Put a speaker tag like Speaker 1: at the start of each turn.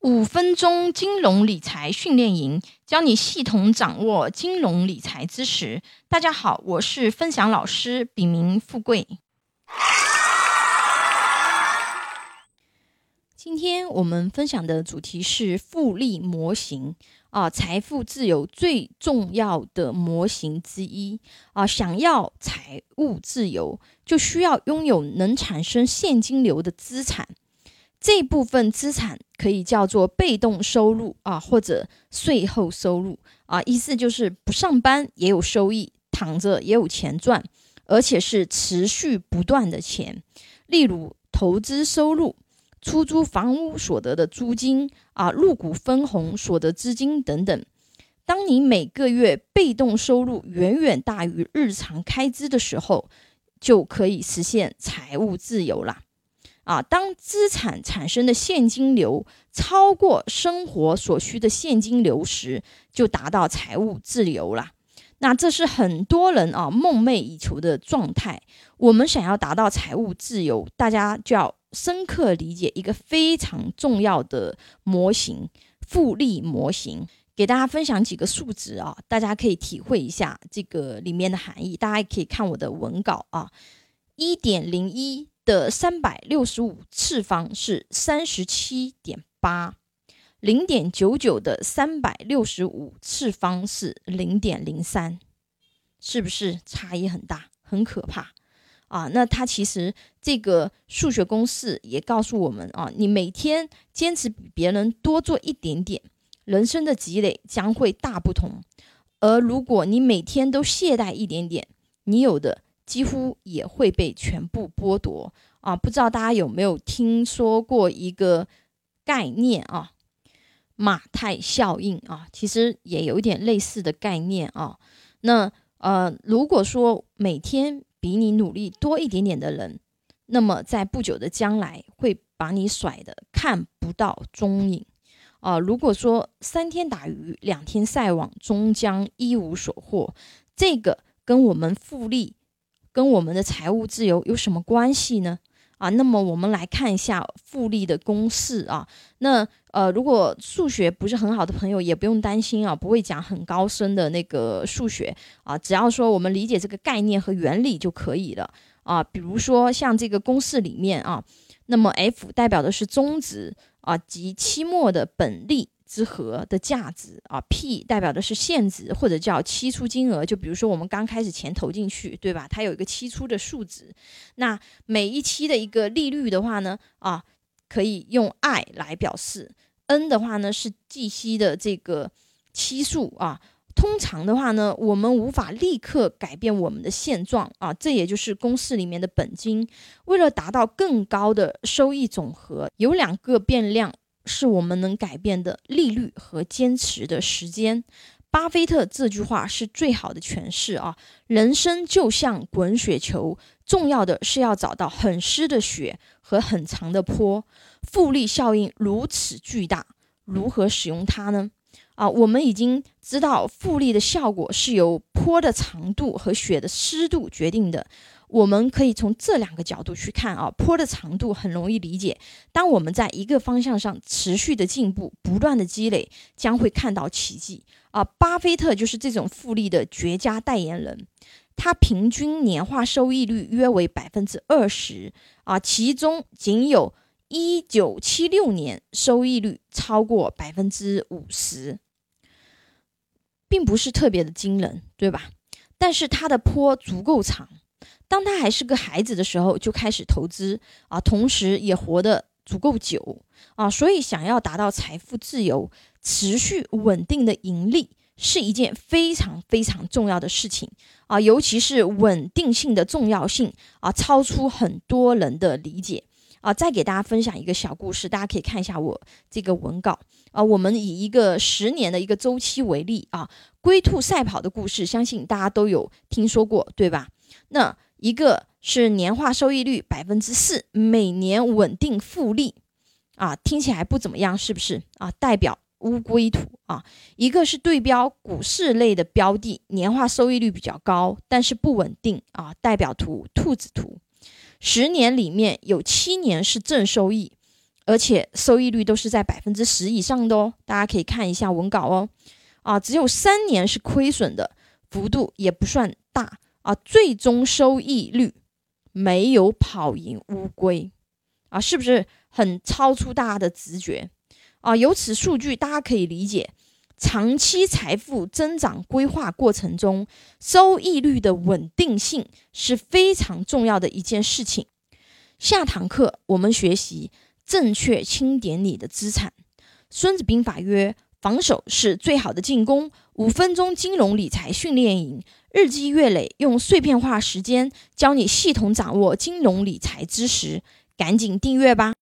Speaker 1: 五分钟金融理财训练营，教你系统掌握金融理财知识。大家好，我是分享老师，笔名富贵。今天我们分享的主题是复利模型啊，财富自由最重要的模型之一啊。想要财务自由，就需要拥有能产生现金流的资产。这部分资产可以叫做被动收入啊，或者税后收入啊，意思就是不上班也有收益，躺着也有钱赚，而且是持续不断的钱。例如投资收入、出租房屋所得的租金啊、入股分红所得资金等等。当你每个月被动收入远远大于日常开支的时候，就可以实现财务自由啦。啊，当资产产生的现金流超过生活所需的现金流时，就达到财务自由了。那这是很多人啊梦寐以求的状态。我们想要达到财务自由，大家就要深刻理解一个非常重要的模型——复利模型。给大家分享几个数值啊，大家可以体会一下这个里面的含义。大家可以看我的文稿啊，一点零一。的三百六十五次方是三十七点八，零点九九的三百六十五次方是零点零三，是不是差异很大，很可怕啊？那它其实这个数学公式也告诉我们啊，你每天坚持比别人多做一点点，人生的积累将会大不同；而如果你每天都懈怠一点点，你有的。几乎也会被全部剥夺啊！不知道大家有没有听说过一个概念啊？马太效应啊，其实也有一点类似的概念啊。那呃，如果说每天比你努力多一点点的人，那么在不久的将来会把你甩的看不到踪影啊。如果说三天打鱼两天晒网，终将一无所获，这个跟我们复利。跟我们的财务自由有什么关系呢？啊，那么我们来看一下复利的公式啊。那呃，如果数学不是很好的朋友，也不用担心啊，不会讲很高深的那个数学啊，只要说我们理解这个概念和原理就可以了啊。比如说像这个公式里面啊，那么 F 代表的是中值啊及期末的本利。之和的价值啊，P 代表的是现值或者叫期初金额，就比如说我们刚开始钱投进去，对吧？它有一个期初的数值。那每一期的一个利率的话呢，啊，可以用 I 来表示，N 的话呢是计息的这个期数啊。通常的话呢，我们无法立刻改变我们的现状啊，这也就是公式里面的本金。为了达到更高的收益总和，有两个变量。是我们能改变的利率和坚持的时间。巴菲特这句话是最好的诠释啊！人生就像滚雪球，重要的是要找到很湿的雪和很长的坡。复利效应如此巨大，如何使用它呢？啊，我们已经知道复利的效果是由坡的长度和雪的湿度决定的。我们可以从这两个角度去看啊，坡的长度很容易理解。当我们在一个方向上持续的进步，不断的积累，将会看到奇迹啊！巴菲特就是这种复利的绝佳代言人。他平均年化收益率约为百分之二十啊，其中仅有一九七六年收益率超过百分之五十，并不是特别的惊人，对吧？但是他的坡足够长。当他还是个孩子的时候，就开始投资啊，同时也活得足够久啊，所以想要达到财富自由、持续稳定的盈利，是一件非常非常重要的事情啊，尤其是稳定性的重要性啊，超出很多人的理解啊。再给大家分享一个小故事，大家可以看一下我这个文稿啊。我们以一个十年的一个周期为例啊，龟兔赛跑的故事，相信大家都有听说过，对吧？那一个是年化收益率百分之四，每年稳定复利，啊，听起来不怎么样，是不是啊？代表乌龟图啊。一个是对标股市类的标的，年化收益率比较高，但是不稳定啊，代表图兔子图。十年里面有七年是正收益，而且收益率都是在百分之十以上的哦。大家可以看一下文稿哦。啊，只有三年是亏损的，幅度也不算大啊。最终收益率没有跑赢乌龟啊，是不是很超出大家的直觉啊？由此数据，大家可以理解。长期财富增长规划过程中，收益率的稳定性是非常重要的一件事情。下堂课我们学习正确清点你的资产。孙子兵法曰：“防守是最好的进攻。”五分钟金融理财训练营，日积月累，用碎片化时间教你系统掌握金融理财知识，赶紧订阅吧。